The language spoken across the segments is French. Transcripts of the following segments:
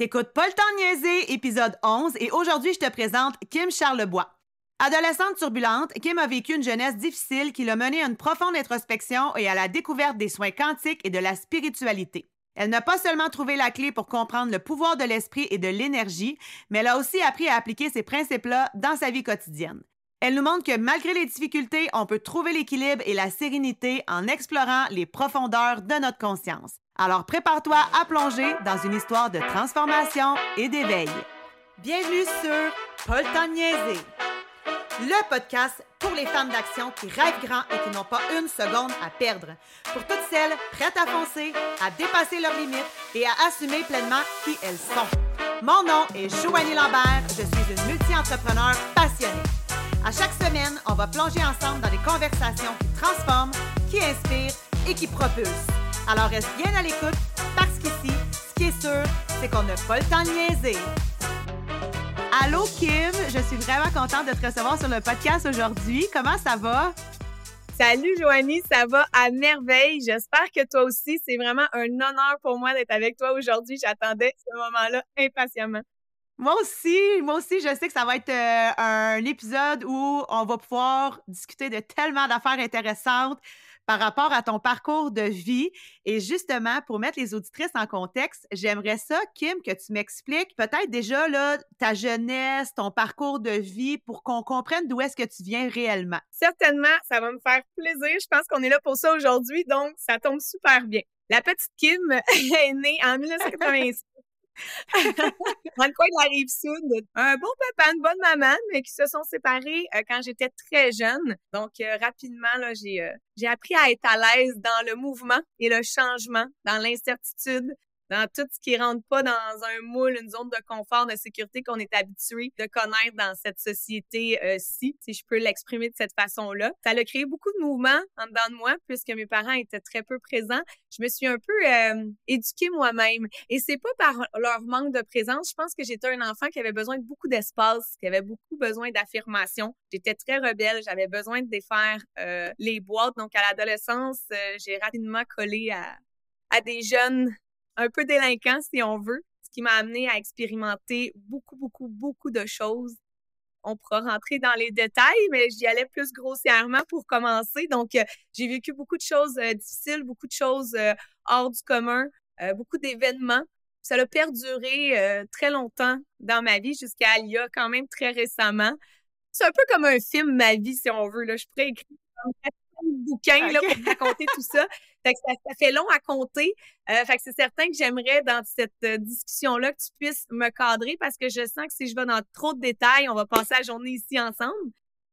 T'écoutes pas le temps épisode 11, et aujourd'hui, je te présente Kim Charlebois. Adolescente turbulente, Kim a vécu une jeunesse difficile qui l'a menée à une profonde introspection et à la découverte des soins quantiques et de la spiritualité. Elle n'a pas seulement trouvé la clé pour comprendre le pouvoir de l'esprit et de l'énergie, mais elle a aussi appris à appliquer ces principes-là dans sa vie quotidienne. Elle nous montre que malgré les difficultés, on peut trouver l'équilibre et la sérénité en explorant les profondeurs de notre conscience. Alors prépare-toi à plonger dans une histoire de transformation et d'éveil. Bienvenue sur Paul le le podcast pour les femmes d'action qui rêvent grand et qui n'ont pas une seconde à perdre. Pour toutes celles prêtes à foncer, à dépasser leurs limites et à assumer pleinement qui elles sont. Mon nom est Joanie Lambert, je suis une multi-entrepreneur passionnée. À chaque semaine, on va plonger ensemble dans des conversations qui transforment, qui inspirent et qui propulsent. Alors reste bien à l'écoute parce qu'ici, ce qui est sûr, c'est qu'on n'a pas le temps de niaiser. Allô Kim, je suis vraiment contente de te recevoir sur le podcast aujourd'hui. Comment ça va? Salut Joanie, ça va à merveille. J'espère que toi aussi, c'est vraiment un honneur pour moi d'être avec toi aujourd'hui. J'attendais ce moment-là impatiemment. Moi aussi, moi aussi, je sais que ça va être euh, un épisode où on va pouvoir discuter de tellement d'affaires intéressantes par rapport à ton parcours de vie. Et justement, pour mettre les auditrices en contexte, j'aimerais ça, Kim, que tu m'expliques peut-être déjà là, ta jeunesse, ton parcours de vie pour qu'on comprenne d'où est-ce que tu viens réellement. Certainement, ça va me faire plaisir. Je pense qu'on est là pour ça aujourd'hui, donc ça tombe super bien. La petite Kim est née en 1986 dans le coin de la rive. Un bon papa, une bonne maman, mais qui se sont séparés euh, quand j'étais très jeune. Donc, euh, rapidement, j'ai, euh, j'ai appris à être à l'aise dans le mouvement et le changement, dans l'incertitude, dans tout ce qui rentre pas dans un moule, une zone de confort, de sécurité qu'on est habitué de connaître dans cette société-ci, si je peux l'exprimer de cette façon-là. Ça a créé beaucoup de mouvements en dedans de moi, puisque mes parents étaient très peu présents. Je me suis un peu euh, éduquée moi-même. Et c'est pas par leur manque de présence. Je pense que j'étais un enfant qui avait besoin de beaucoup d'espace, qui avait beaucoup besoin d'affirmation. J'étais très rebelle. J'avais besoin de défaire euh, les boîtes. Donc, à l'adolescence, euh, j'ai rapidement collé à, à des jeunes un peu délinquant, si on veut, ce qui m'a amené à expérimenter beaucoup, beaucoup, beaucoup de choses. On pourra rentrer dans les détails, mais j'y allais plus grossièrement pour commencer. Donc, euh, j'ai vécu beaucoup de choses euh, difficiles, beaucoup de choses euh, hors du commun, beaucoup d'événements. Ça a perduré très longtemps dans ma vie jusqu'à il y a quand même très récemment. C'est un peu comme un film, ma vie, si on veut. Là. Je pourrais écrire bouquin là, pour raconter tout ça. Fait que ça, fait long à compter. Euh, fait que c'est certain que j'aimerais dans cette euh, discussion-là que tu puisses me cadrer parce que je sens que si je vais dans trop de détails, on va passer la journée ici ensemble.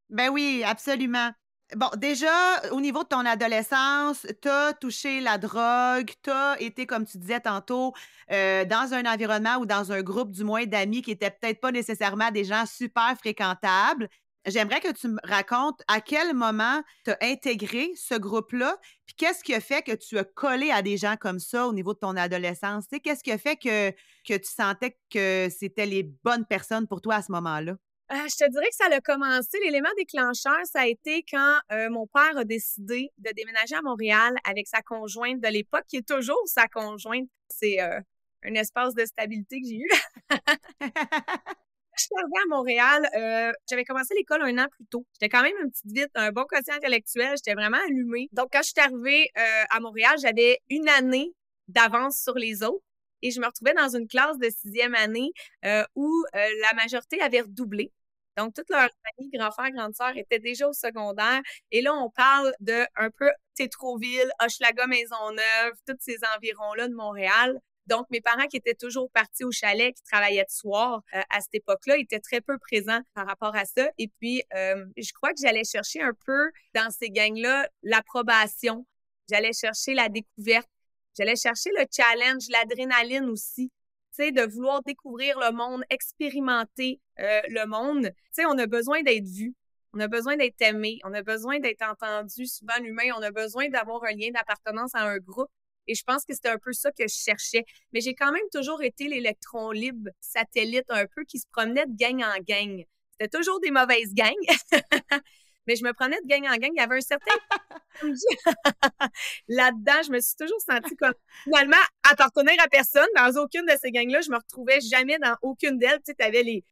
Ben oui, absolument. Bon, déjà, au niveau de ton adolescence, tu as touché la drogue, tu as été, comme tu disais tantôt, euh, dans un environnement ou dans un groupe, du moins, d'amis qui n'étaient peut-être pas nécessairement des gens super fréquentables. J'aimerais que tu me racontes à quel moment tu as intégré ce groupe-là, puis qu'est-ce qui a fait que tu as collé à des gens comme ça au niveau de ton adolescence? Qu'est-ce qui a fait que, que tu sentais que c'était les bonnes personnes pour toi à ce moment-là? Euh, je te dirais que ça a commencé. L'élément déclencheur, ça a été quand euh, mon père a décidé de déménager à Montréal avec sa conjointe de l'époque, qui est toujours sa conjointe. C'est euh, un espace de stabilité que j'ai eu. je suis arrivée à Montréal, euh, j'avais commencé l'école un an plus tôt. J'étais quand même une petite vite, un bon quotient intellectuel, j'étais vraiment allumée. Donc, quand je suis arrivée euh, à Montréal, j'avais une année d'avance sur les autres et je me retrouvais dans une classe de sixième année euh, où la majorité avait redoublé. Donc, toutes leurs amis, grands frères, grandes sœurs étaient déjà au secondaire. Et là, on parle de un peu Tétroville, Hochelaga, Maisonneuve, tous ces environs-là de Montréal. Donc, mes parents qui étaient toujours partis au chalet, qui travaillaient de soir euh, à cette époque-là, étaient très peu présents par rapport à ça. Et puis, euh, je crois que j'allais chercher un peu dans ces gangs-là l'approbation. J'allais chercher la découverte. J'allais chercher le challenge, l'adrénaline aussi. De vouloir découvrir le monde, expérimenter euh, le monde. Tu sais, on a besoin d'être vu. On a besoin d'être aimé, on a besoin d'être entendu. Souvent, l'humain, on a besoin d'avoir un lien d'appartenance à un groupe. Et je pense que c'était un peu ça que je cherchais. Mais j'ai quand même toujours été l'électron libre satellite un peu qui se promenait de gang en gang. C'était toujours des mauvaises gangs. mais je me prenais de gang en gang. Il y avait un certain là-dedans, je me suis toujours sentie comme finalement appartenir à personne dans aucune de ces gangs-là. Je me retrouvais jamais dans aucune d'elles. Tu sais, t'avais les,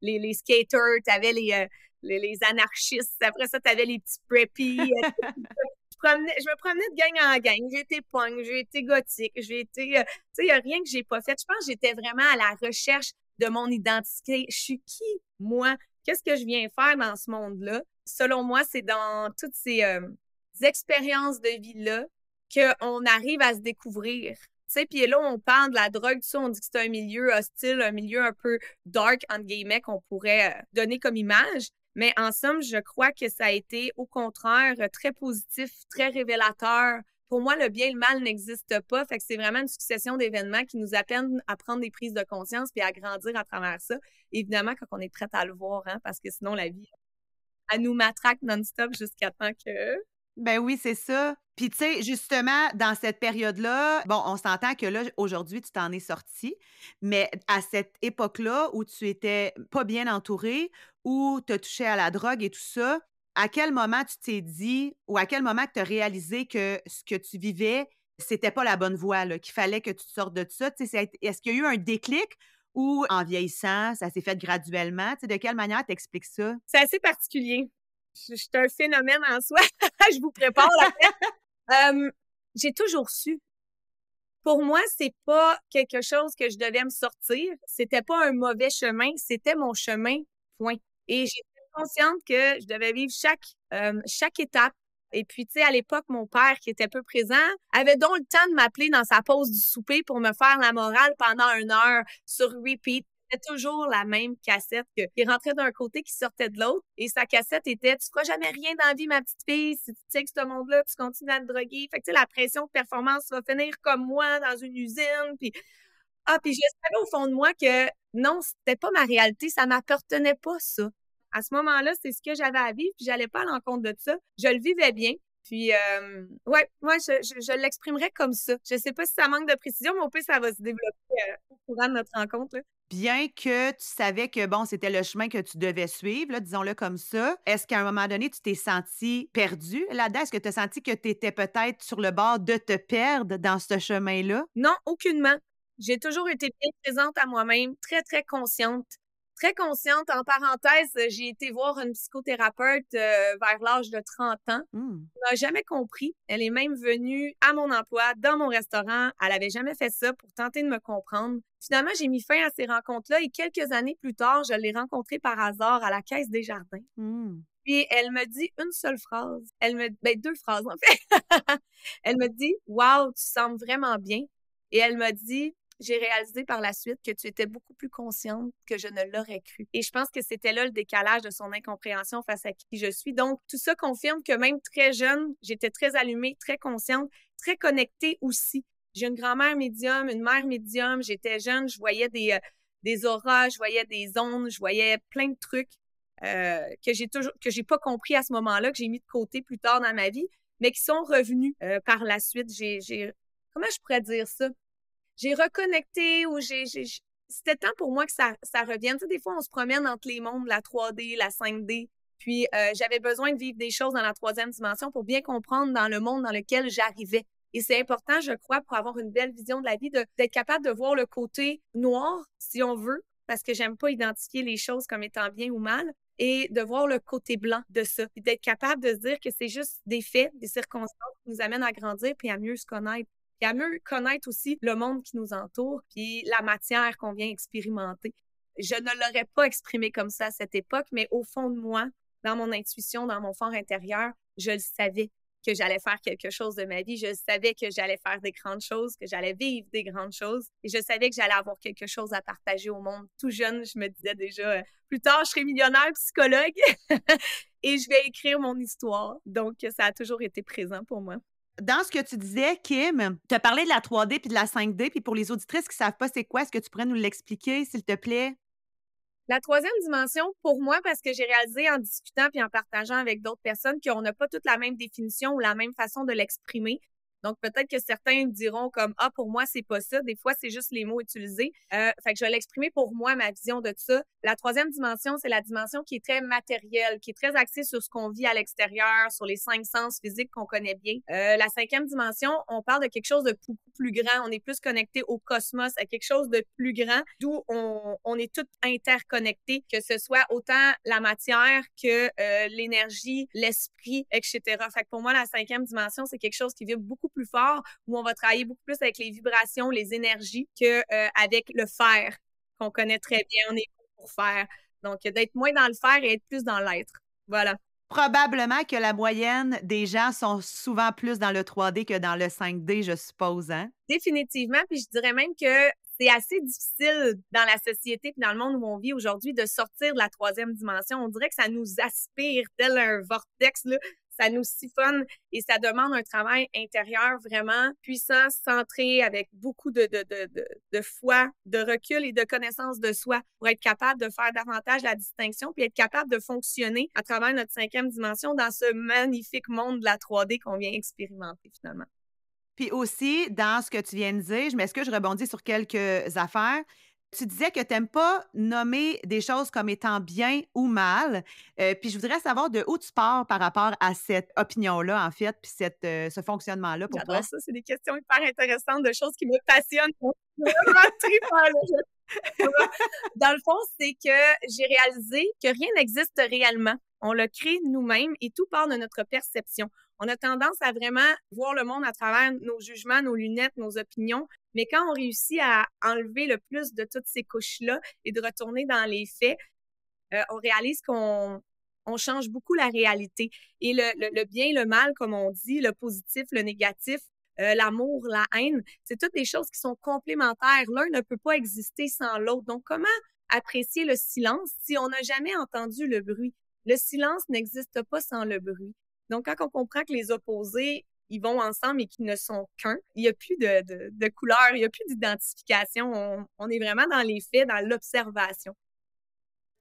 les, les skaters, t'avais les, euh, les, les, anarchistes. Après ça, t'avais les petits preppies. Euh, je, me promenais de gang en gang. J'ai été punk, j'ai été gothique, j'ai été... Euh, tu sais, il n'y a rien que j'ai pas fait. Je pense que j'étais vraiment à la recherche de mon identité. Je suis qui, moi? Qu'est-ce que je viens faire dans ce monde-là? Selon moi, c'est dans toutes ces expériences de vie-là qu'on arrive à se découvrir. Tu puis là, on parle de la drogue, tout ça, on dit que c'est un milieu hostile, un milieu un peu dark, entre guillemets, qu'on pourrait euh, donner comme image. Mais en somme, je crois que ça a été, au contraire, très positif, très révélateur. Pour moi, le bien et le mal n'existe pas. Fait que c'est vraiment une succession d'événements qui nous appellent à prendre des prises de conscience puis à grandir à travers ça. Évidemment, quand on est prêt à le voir, hein, parce que sinon, la vie, elle nous matraque non-stop jusqu'à temps que ben oui, c'est ça. Puis, tu sais, justement, dans cette période-là, bon, on s'entend que là, aujourd'hui, tu t'en es sorti, mais à cette époque-là où tu étais pas bien entouré, où tu as touché à la drogue et tout ça, à quel moment tu t'es dit ou à quel moment tu as réalisé que ce que tu vivais, c'était pas la bonne voie, qu'il fallait que tu te sortes de ça? Est-ce qu'il y a eu un déclic ou en vieillissant, ça s'est fait graduellement? de quelle manière t'expliques ça? C'est assez particulier je, suis un phénomène en soi. je vous prépare la euh, J'ai toujours su. Pour moi, c'est pas quelque chose que je devais me sortir. C'était pas un mauvais chemin, c'était mon chemin. Point. Et j'étais consciente que je devais vivre chaque euh, chaque étape. Et puis, tu sais, à l'époque, mon père, qui était peu présent, avait donc le temps de m'appeler dans sa pause du souper pour me faire la morale pendant une heure sur repeat toujours la même cassette que, qui rentrait d'un côté, qui sortait de l'autre. Et sa cassette était Tu feras jamais rien dans la vie, ma petite fille. Si tu tiens que ce monde-là, tu continues à te droguer. Fait que, tu sais, la pression de performance va finir comme moi dans une usine. Puis, ah, puis je savais au fond de moi que non, c'était pas ma réalité. Ça m'appartenait pas, ça. À ce moment-là, c'est ce que j'avais à vivre, puis j'allais pas à l'encontre de ça. Je le vivais bien. Puis, euh, ouais, moi, je, l'exprimerais comme ça. Je sais pas si ça manque de précision, mais au plus, ça va se développer euh, au courant de notre rencontre. Là bien que tu savais que, bon, c'était le chemin que tu devais suivre, disons-le comme ça, est-ce qu'à un moment donné, tu t'es senti perdu là-dedans? Est-ce que tu as senti que tu étais peut-être sur le bord de te perdre dans ce chemin-là? Non, aucunement. J'ai toujours été bien présente à moi-même, très, très consciente très consciente. En parenthèse, j'ai été voir une psychothérapeute euh, vers l'âge de 30 ans. Mmh. Elle n'a jamais compris. Elle est même venue à mon emploi, dans mon restaurant. Elle avait jamais fait ça pour tenter de me comprendre. Finalement, j'ai mis fin à ces rencontres-là et quelques années plus tard, je l'ai rencontrée par hasard à la Caisse des Jardins. Mmh. Puis elle me dit une seule phrase. Elle me, ben deux phrases en fait. elle me dit, "Wow, tu sembles vraiment bien." Et elle m'a dit, j'ai réalisé par la suite que tu étais beaucoup plus consciente que je ne l'aurais cru. Et je pense que c'était là le décalage de son incompréhension face à qui je suis. Donc, tout ça confirme que même très jeune, j'étais très allumée, très consciente, très connectée aussi. J'ai une grand-mère médium, une mère médium. J'étais jeune, je voyais des, euh, des auras, je voyais des ondes, je voyais plein de trucs euh, que j'ai toujours que j'ai pas compris à ce moment-là, que j'ai mis de côté plus tard dans ma vie, mais qui sont revenus euh, par la suite. J'ai, comment je pourrais dire ça? J'ai reconnecté ou j'ai, c'était temps pour moi que ça, revienne. Tu sais, des fois, on se promène entre les mondes, la 3D, la 5D. Puis, euh, j'avais besoin de vivre des choses dans la troisième dimension pour bien comprendre dans le monde dans lequel j'arrivais. Et c'est important, je crois, pour avoir une belle vision de la vie, d'être capable de voir le côté noir, si on veut, parce que j'aime pas identifier les choses comme étant bien ou mal, et de voir le côté blanc de ça, puis d'être capable de se dire que c'est juste des faits, des circonstances qui nous amènent à grandir puis à mieux se connaître et à mieux connaître aussi le monde qui nous entoure, puis la matière qu'on vient expérimenter. Je ne l'aurais pas exprimé comme ça à cette époque, mais au fond de moi, dans mon intuition, dans mon fort intérieur, je le savais que j'allais faire quelque chose de ma vie. Je savais que j'allais faire des grandes choses, que j'allais vivre des grandes choses. Et je savais que j'allais avoir quelque chose à partager au monde. Tout jeune, je me disais déjà, euh, plus tard, je serai millionnaire, psychologue, et je vais écrire mon histoire. Donc, ça a toujours été présent pour moi. Dans ce que tu disais, Kim, tu as parlé de la 3D puis de la 5D, puis pour les auditrices qui ne savent pas c'est quoi, est-ce que tu pourrais nous l'expliquer, s'il te plaît? La troisième dimension, pour moi, parce que j'ai réalisé en discutant puis en partageant avec d'autres personnes qu'on n'a pas toute la même définition ou la même façon de l'exprimer, Donc, peut-être que certains diront comme, ah, pour moi, c'est pas ça. Des fois, c'est juste les mots utilisés. Euh, fait que je vais l'exprimer pour moi, ma vision de ça. La troisième dimension, c'est la dimension qui est très matérielle, qui est très axée sur ce qu'on vit à l'extérieur, sur les cinq sens physiques qu'on connaît bien. Euh, la cinquième dimension, on parle de quelque chose de beaucoup plus grand. On est plus connecté au cosmos, à quelque chose de plus grand, d'où on, on est tout interconnectés, que ce soit autant la matière que euh, l'énergie, l'esprit, etc. Fait que pour moi, la cinquième dimension, c'est quelque chose qui vibre beaucoup plus fort, où on va travailler beaucoup plus avec les vibrations, les énergies, que euh, avec le faire qu'on connaît très bien. On est pour faire. Donc, d'être moins dans le faire et être plus dans l'être. Voilà. Probablement que la moyenne des gens sont souvent plus dans le 3D que dans le 5D, je suppose. Hein? Définitivement. Puis je dirais même que c'est assez difficile dans la société et dans le monde où on vit aujourd'hui de sortir de la troisième dimension. On dirait que ça nous aspire tel un vortex. Là ça nous siphonne et ça demande un travail intérieur vraiment puissant, centré, avec beaucoup de, de, de, de, foi, de recul et de connaissance de soi pour être capable de faire davantage la distinction puis être capable de fonctionner à travers notre cinquième dimension dans ce magnifique monde de la 3D qu'on vient expérimenter finalement. Puis aussi, dans ce que tu viens de dire, je m'excuse, je rebondis sur quelques affaires? Tu disais que tu n'aimes pas nommer des choses comme étant bien ou mal. Euh, puis je voudrais savoir de où tu pars par rapport à cette opinion-là, en fait, puis cette, euh, ce fonctionnement-là pour toi? ça. C'est des questions hyper intéressantes, de choses qui me passionnent. Dans le fond, c'est que j'ai réalisé que rien n'existe réellement. On le crée nous-mêmes et tout part de notre perception. On a tendance à vraiment voir le monde à travers nos jugements, nos lunettes, nos opinions. Mais quand on réussit à enlever le plus de toutes ces couches-là et de retourner dans les faits, euh, on réalise qu'on on change beaucoup la réalité. Et le, le, bien, le mal, comme on dit, le positif, le négatif, euh, l'amour, la haine, c'est toutes des choses qui sont complémentaires. L'un ne peut pas exister sans l'autre. Donc, comment apprécier le silence si on n'a jamais entendu le bruit? Le silence n'existe pas sans le bruit. Donc, quand on comprend que les opposés, ils vont ensemble et qu'ils ne sont qu'un, il n'y a plus de, de, couleur, il n'y a plus d'identification. On, on est vraiment dans les faits, dans l'observation.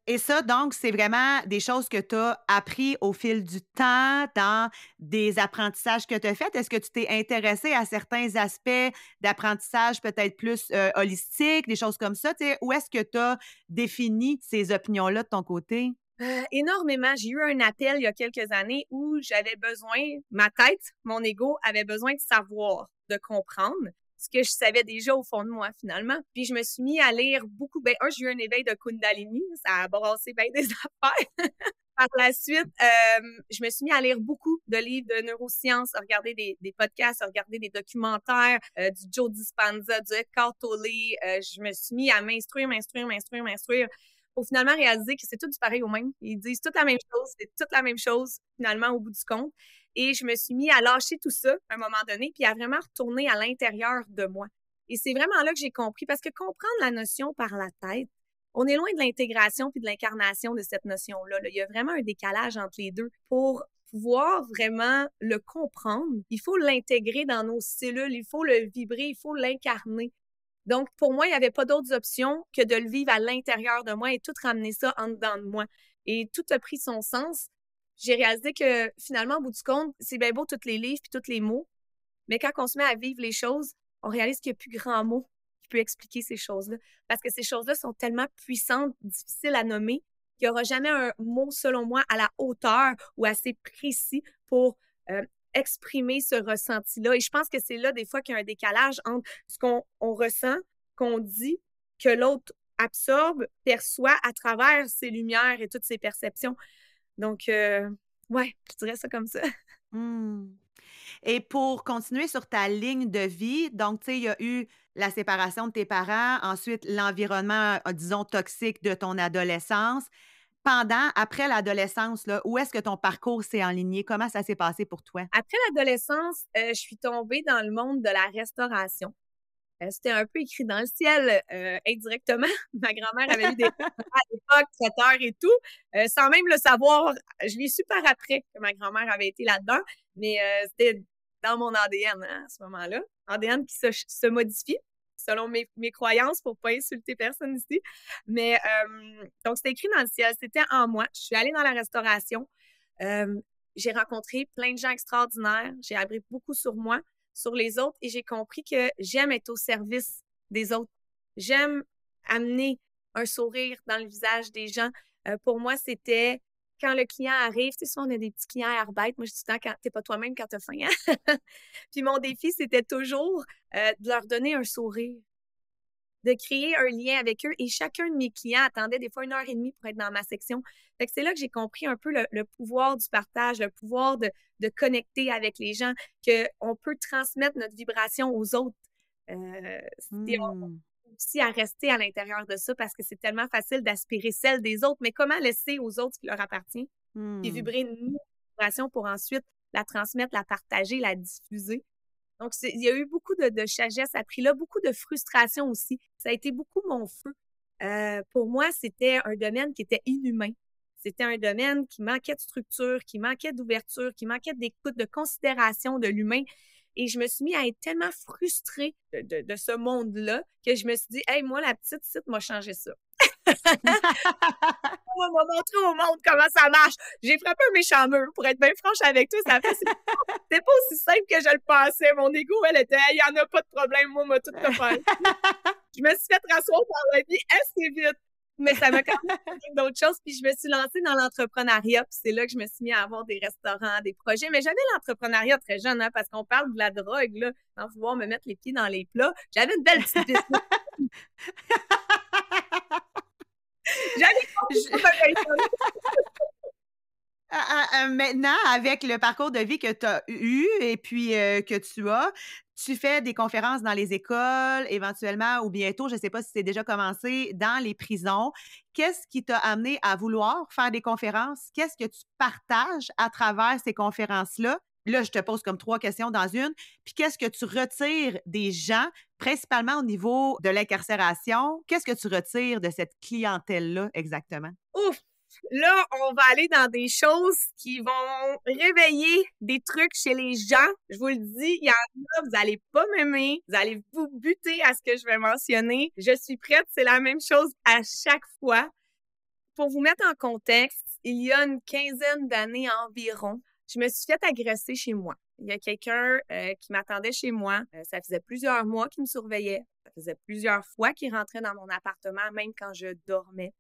Et ça, donc, c'est vraiment des choses que tu as appris au fil du temps, dans des apprentissages que tu as faits. Est-ce que tu t'es intéressé à certains aspects d'apprentissage peut-être plus euh, holistique, des choses comme ça? Où est-ce que tu as défini ces opinions-là de ton côté? Euh, énormément. J'ai eu un appel il y a quelques années où j'avais besoin, ma tête, mon ego avait besoin de savoir, de comprendre ce que je savais déjà au fond de moi finalement. Puis je me suis mis à lire beaucoup. Ben un, j'ai eu un éveil de Kundalini, ça a brassé bien des affaires. Par la suite, euh, je me suis mis à lire beaucoup de livres de neurosciences, à regarder des, podcasts, à regarder des documentaires euh, du Joe Dispenza, du Eckhart Tolle. Euh, je me suis mis à m'instruire, m'instruire, m'instruire, m'instruire pour finalement réaliser que c'est tout du pareil au même. Ils disent toute la même chose, c'est toute la même chose finalement au bout du compte. Et je me suis mis à lâcher tout ça à un moment donné, puis à vraiment retourner à l'intérieur de moi. Et c'est vraiment là que j'ai compris, parce que comprendre la notion par la tête, on est loin de l'intégration puis de l'incarnation de cette notion-là. Il y a vraiment un décalage entre les deux. Pour pouvoir vraiment le comprendre, il faut l'intégrer dans nos cellules, il faut le vibrer, il faut l'incarner. Donc, pour moi, il n'y avait pas d'autres options que de le vivre à l'intérieur de moi et tout ramener ça en dedans de moi. Et tout a pris son sens j'ai réalisé que finalement, au bout du compte, c'est bien beau tous les livres puis tous les mots, mais quand on se met à vivre les choses, on réalise qu'il n'y a plus grand mot qui peut expliquer ces choses-là. Parce que ces choses-là sont tellement puissantes, difficiles à nommer, qu'il n'y aura jamais un mot, selon moi, à la hauteur ou assez précis pour euh, exprimer ce ressenti-là. Et je pense que c'est là, des fois, qu'il y a un décalage entre ce qu'on ressent, qu'on dit, que l'autre absorbe, perçoit à travers ses lumières et toutes ses perceptions. Donc, euh, ouais, je dirais ça comme ça. Mmh. Et pour continuer sur ta ligne de vie, donc, tu sais, il y a eu la séparation de tes parents, ensuite l'environnement, euh, disons, toxique de ton adolescence. Pendant, après l'adolescence, où est-ce que ton parcours s'est enligné? Comment ça s'est passé pour toi? Après l'adolescence, euh, je suis tombée dans le monde de la restauration. Euh, c'était un peu écrit dans le ciel euh, indirectement. Ma grand-mère avait eu des à l'époque, traiteurs et tout, sans même le savoir. Je l'ai su par après que ma grand-mère avait été là-dedans, mais c'était dans mon ADN hein, à ce moment-là. ADN qui se, modifie selon mes, mes, croyances pour pas insulter personne ici. Mais donc, c'était écrit dans le ciel, c'était en moi. Je suis allée dans la restauration. j'ai rencontré plein de gens extraordinaires. J'ai appris beaucoup sur moi sur les autres et j'ai compris que j'aime être au service des autres. J'aime amener un sourire dans le visage des gens. Euh, pour moi, c'était quand le client arrive, tu sais, on a des petits clients arbeit. Moi, je dis temps, t'es pas toi-même quand t'as faim. Hein? Puis mon défi, c'était toujours euh, de leur donner un sourire, de créer un lien avec eux. Et chacun de mes clients attendait des fois une heure et demie pour être dans ma section. Fait que c'est là que j'ai compris un peu le, pouvoir du partage, le pouvoir de, connecter avec les gens, qu'on peut transmettre notre vibration aux autres. Euh, mmh aussi à rester à l'intérieur de ça parce que c'est tellement facile d'aspirer celle des autres, mais comment laisser aux autres ce qui leur appartient? Et mmh. vibrer une vibration pour ensuite la transmettre, la partager, la diffuser. Donc, il y a eu beaucoup de, de sagesse appris là, beaucoup de frustration aussi. Ça a été beaucoup mon feu. Euh, pour moi, c'était un domaine qui était inhumain. C'était un domaine qui manquait de structure, qui manquait d'ouverture, qui manquait d'écoute, de considération de l'humain. Et je me suis mis à être tellement frustrée de, ce monde-là que je me suis dit, hey, moi, la petite site m'a changé ça. On m'a montré au monde comment ça marche. J'ai frappé un méchant mur, pour être bien franche avec toi. Ça fait, c'était pas aussi simple que je le pensais. Mon ego, elle était, il n'y en a pas de problème, moi, moi, tout faire. je me suis fait rasseoir par la vie assez vite mais ça m'a quand même d'autres choses. Puis je me suis lancée dans l'entrepreneuriat. Puis c'est là que je me suis mis à avoir des restaurants, des projets. Mais j'avais l'entrepreneuriat très jeune, hein, parce qu'on parle de la drogue, là, sans vouloir me mettre les pieds dans les plats. J'avais une belle petite business. j'avais ah, ah, euh, maintenant, avec le parcours de vie que tu as eu et puis euh, que tu as, tu fais des conférences dans les écoles, éventuellement, ou bientôt, je ne sais pas si c'est déjà commencé, dans les prisons. Qu'est-ce qui t'a amené à vouloir faire des conférences? Qu'est-ce que tu partages à travers ces conférences-là? Là, je te pose comme trois questions dans une. Puis qu'est-ce que tu retires des gens, principalement au niveau de l'incarcération? Qu'est-ce que tu retires de cette clientèle-là exactement? Ouf! Là, on va aller dans des choses qui vont réveiller des trucs chez les gens. Je vous le dis, il y en a, vous allez pas m'aimer, vous allez vous buter à ce que je vais mentionner. Je suis prête, c'est la même chose à chaque fois. Pour vous mettre en contexte, il y a une quinzaine d'années environ, je me suis fait agresser chez moi. Il y a quelqu'un euh, qui m'attendait chez moi. Euh, ça faisait plusieurs mois qu'il me surveillait. Ça faisait plusieurs fois qu'il rentrait dans mon appartement, même quand je dormais.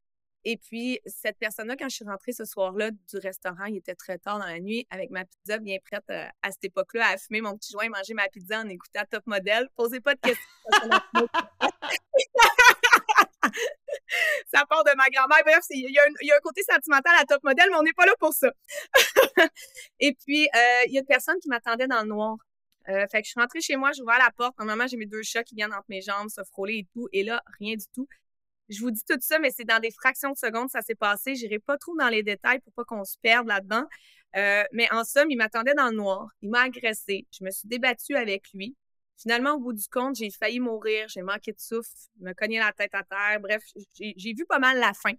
Et puis, cette personne-là, quand je suis rentrée ce soir-là du restaurant, il était très tard dans la nuit, avec ma pizza bien prête euh, à cette époque-là, à fumer mon petit joint, manger ma pizza en écoutant Top Model. Posez pas de questions. ça part de ma grand-mère. Bref, il y, a un côté sentimental à Top Model, mais on n'est pas là pour ça. Et puis, euh, il y a une personne qui m'attendait dans le noir. Euh, fait que je suis rentrée chez moi, j'ai ouvert la porte. Normalement, j'ai mes deux chats qui viennent entre mes jambes se frôler et tout. Et là, rien du tout. Je vous dis tout ça, mais c'est dans des fractions de secondes ça s'est passé. J'irai pas trop dans les détails pour pas qu'on se perde là-dedans. Euh, mais en somme, il m'attendait dans le noir. Il m'a agressé. Je me suis débattue avec lui. Finalement, au bout du compte, j'ai failli mourir. J'ai manqué de souffle, me cogné la tête à terre. Bref, j'ai vu pas mal la fin.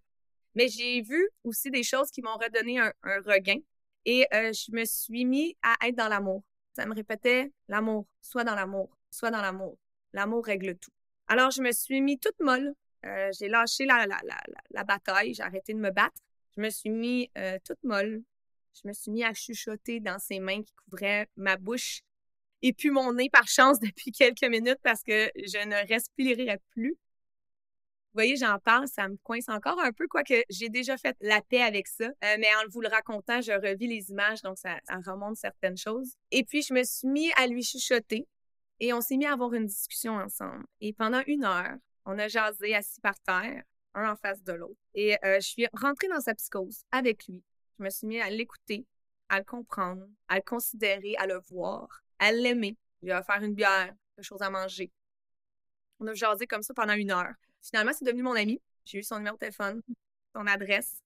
Mais j'ai vu aussi des choses qui m'ont redonné un, regain. Et euh, je me suis mis à être dans l'amour. Ça me répétait l'amour, soit dans l'amour, soit dans l'amour. L'amour règle tout. Alors, je me suis mis toute molle euh, j'ai lâché la, bataille, j'ai arrêté de me battre. Je me suis mis euh, toute molle. Je me suis mis à chuchoter dans ses mains qui couvraient ma bouche et puis mon nez par chance depuis quelques minutes parce que je ne respirerais plus. Vous voyez, j'en parle, ça me coince encore un peu, quoique j'ai déjà fait la paix avec ça. Euh, mais en vous le racontant, je revis les images, donc ça, ça remonte certaines choses. Et puis, je me suis mis à lui chuchoter et on s'est mis à avoir une discussion ensemble. Et pendant une heure, on a jasé assis par terre, un en face de l'autre. Et euh, je suis rentrée dans sa psychose avec lui. Je me suis mis à l'écouter, à le comprendre, à le considérer, à le voir, à l'aimer. Je lui ai offert une bière, quelque chose à manger. On a jasé comme ça pendant une heure. Finalement, c'est devenu mon ami. J'ai eu son numéro de téléphone, son adresse.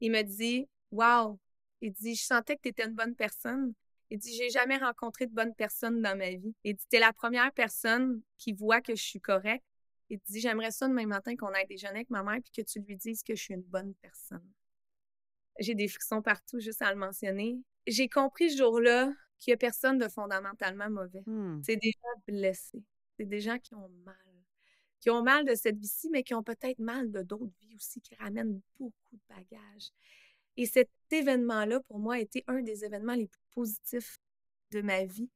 Il me dit Wow! Il dit Je sentais que tu étais une bonne personne. Il dit J'ai jamais rencontré de bonne personne dans ma vie. Il dit T'es la première personne qui voit que je suis correcte il te dit J'aimerais ça demain matin qu'on aille déjeuner avec ma mère puis que tu lui dises que je suis une bonne personne. J'ai des frictions partout juste à le mentionner. J'ai compris ce jour-là qu'il n'y a personne de fondamentalement mauvais. Hmm. C'est des gens blessés. C'est des gens qui ont mal. Qui ont mal de cette vie-ci, mais qui ont peut-être mal de d'autres vies aussi, qui ramènent beaucoup de bagages. Et cet événement-là, pour moi, a été un des événements les plus positifs de ma vie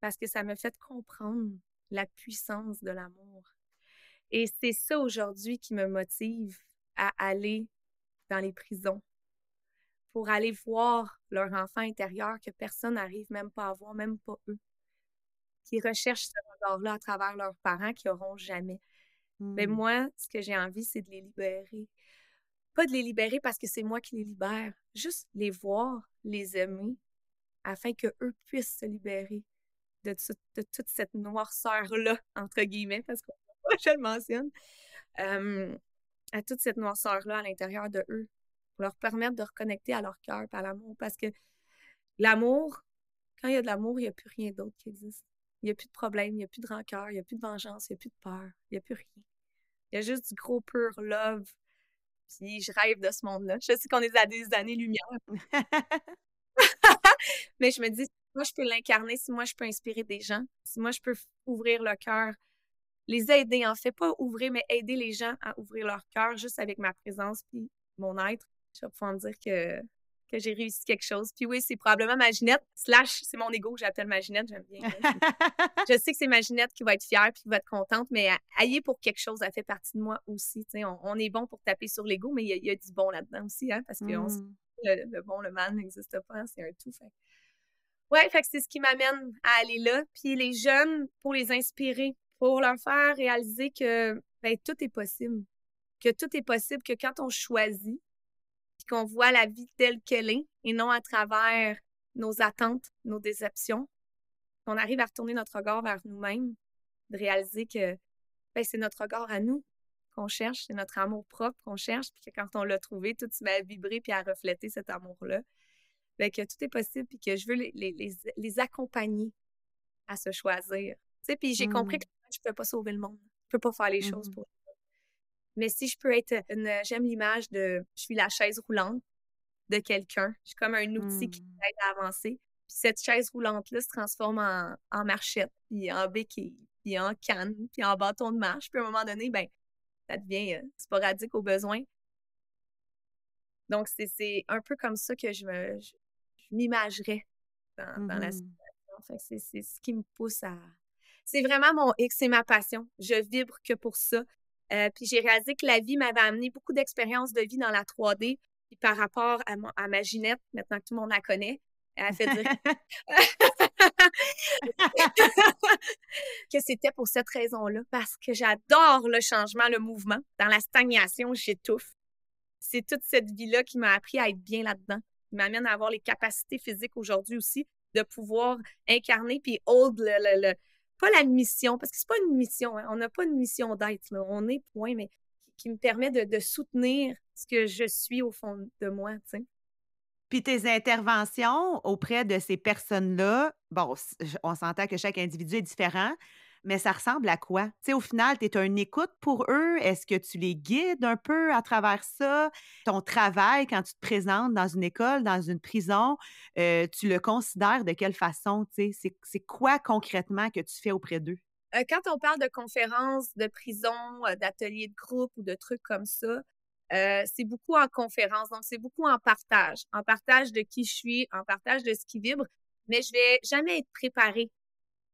parce que ça me fait comprendre la puissance de l'amour. Et c'est ça aujourd'hui qui me motive à aller dans les prisons pour aller voir leur enfant intérieur que personne n'arrive même pas à voir, même pas eux, qui recherchent ce regard-là à travers leurs parents qui n'auront jamais. Mais mmh. moi, ce que j'ai envie, c'est de les libérer. Pas de les libérer parce que c'est moi qui les libère, juste les voir, les aimer, afin qu'eux puissent se libérer de, de toute cette noirceur-là, entre guillemets, parce je le mentionne, à toute cette noirceur-là à l'intérieur de eux, pour leur permettre de reconnecter à leur cœur par l'amour. Parce que l'amour, quand il y a de l'amour, il n'y a plus rien d'autre qui existe. Il n'y a plus de problème, il n'y a plus de rancœur, il n'y a plus de vengeance, il n'y a plus de peur, il n'y a plus rien. Il y a juste du gros pur love. Puis je rêve de ce monde-là. Je sais qu'on est à des années-lumière. Mais je me dis, si moi je peux l'incarner, si moi je peux inspirer des gens, si moi je peux ouvrir le cœur, les aider en fait, pas ouvrir, mais aider les gens à ouvrir leur cœur juste avec ma présence puis mon être, je vais pouvoir me dire que que j'ai réussi quelque chose. Puis oui, c'est probablement Maginette, slash, c'est mon ego que j'appelle Maginette, j'aime bien. je sais que c'est Maginette qui va être fière puis qui va être contente, mais ailler pour quelque chose, elle fait partie de moi aussi. On, on, est bon pour taper sur l'ego, mais il y, a du bon là-dedans aussi, hein, parce que mmh. le, bon, le mal n'existe pas, hein, c'est un tout. Fait. Ouais, fait que c'est ce qui m'amène à aller là. Puis les jeunes, pour les inspirer, pour leur faire réaliser que ben, tout est possible. Que tout est possible, que quand on choisit, qu'on voit la vie telle qu'elle est et non à travers nos attentes, nos déceptions, qu'on arrive à retourner notre regard vers nous-mêmes, de réaliser que ben, c'est notre regard à nous qu'on cherche, c'est notre amour propre qu'on cherche, puis que quand on l'a trouvé, tout se met à vibrer puis à refléter cet amour-là. Ben, que tout est possible, puis que je veux les, les, les, accompagner à se choisir. Puis j'ai compris mmh. que je ne peux pas sauver le monde. Je ne peux pas faire les choses mmh. pour mais si je peux être une, j'aime l'image de, je suis la chaise roulante de quelqu'un. Je suis comme un outil qui mmh. aide à avancer. Puis cette chaise roulante-là se transforme en, en, marchette, puis en béquille, puis en canne, puis en bâton de marche. Puis à un moment donné, ben, ça devient euh, sporadique au besoin. Donc, c'est un peu comme ça que je me je, m'imagerais dans, dans, la mmh situation. C'est ce qui me pousse à. C'est vraiment mon X, c'est ma passion. Je vibre que pour ça. Euh, puis j'ai réalisé que la vie m'avait amené beaucoup d'expériences de vie dans la 3D. Puis par rapport à, à, ma Ginette, maintenant que tout le monde la connaît, elle a fait dire que c'était pour cette raison-là, parce que j'adore le changement, le mouvement. Dans la stagnation, j'étouffe. C'est toute cette vie-là qui m'a appris à être bien là-dedans, qui m'amène à avoir les capacités physiques aujourd'hui aussi de pouvoir incarner puis hold le, pas la mission, parce que c'est pas une mission, hein. on n'a pas une mission d'être, on est point, mais qui, me permet de, soutenir ce que je suis au fond de moi, tu sais. Puis tes interventions auprès de ces personnes-là, bon, on s'entend que chaque individu est différent, mais ça ressemble à quoi? Tu sais, au final, tu es un écoute pour eux. Est-ce que tu les guides un peu à travers ça? Ton travail, quand tu te présentes dans une école, dans une prison, euh, tu le considères de quelle façon? Tu sais, c'est quoi concrètement que tu fais auprès d'eux? Euh, quand on parle de conférences, de prison, euh, d'ateliers de groupe ou de trucs comme ça, c'est beaucoup en conférence, donc c'est beaucoup en partage, en partage de qui je suis, en partage de ce qui vibre, mais je vais jamais être préparée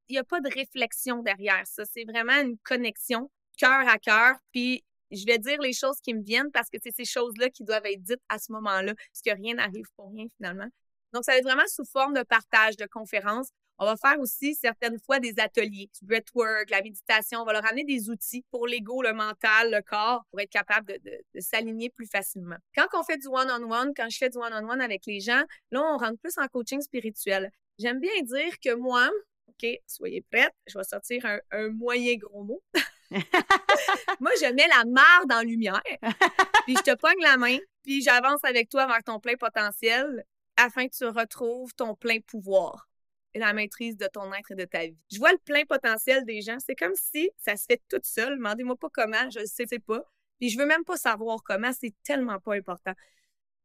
il n'y a pas de réflexion derrière ça. C'est vraiment une connexion cœur à cœur. Puis je vais dire les choses qui me viennent parce que c'est ces choses-là qui doivent être dites à ce moment-là, parce que rien n'arrive pour rien finalement. Donc, ça va être vraiment sous forme de partage, de conférences. On va faire aussi certaines fois des ateliers, du breathwork, la méditation. On va leur amener des outils pour l'ego, le mental, le corps, pour être capable de, de, s'aligner plus facilement. Quand on fait du one-on-one, quand je fais du one-on-one avec les gens, là, on rentre plus en coaching spirituel. J'aime bien dire que moi, OK, soyez prêtes, je vais sortir un, moyen gros mot. Moi, je mets la marde en lumière, puis je te pogne la main, puis j'avance avec toi vers ton plein potentiel afin que tu retrouves ton plein pouvoir et la maîtrise de ton être et de ta vie. Je vois le plein potentiel des gens. C'est comme si ça se fait tout seul. Demandez-moi pas comment, je ne sais pas. Puis je veux même pas savoir comment, c'est tellement pas important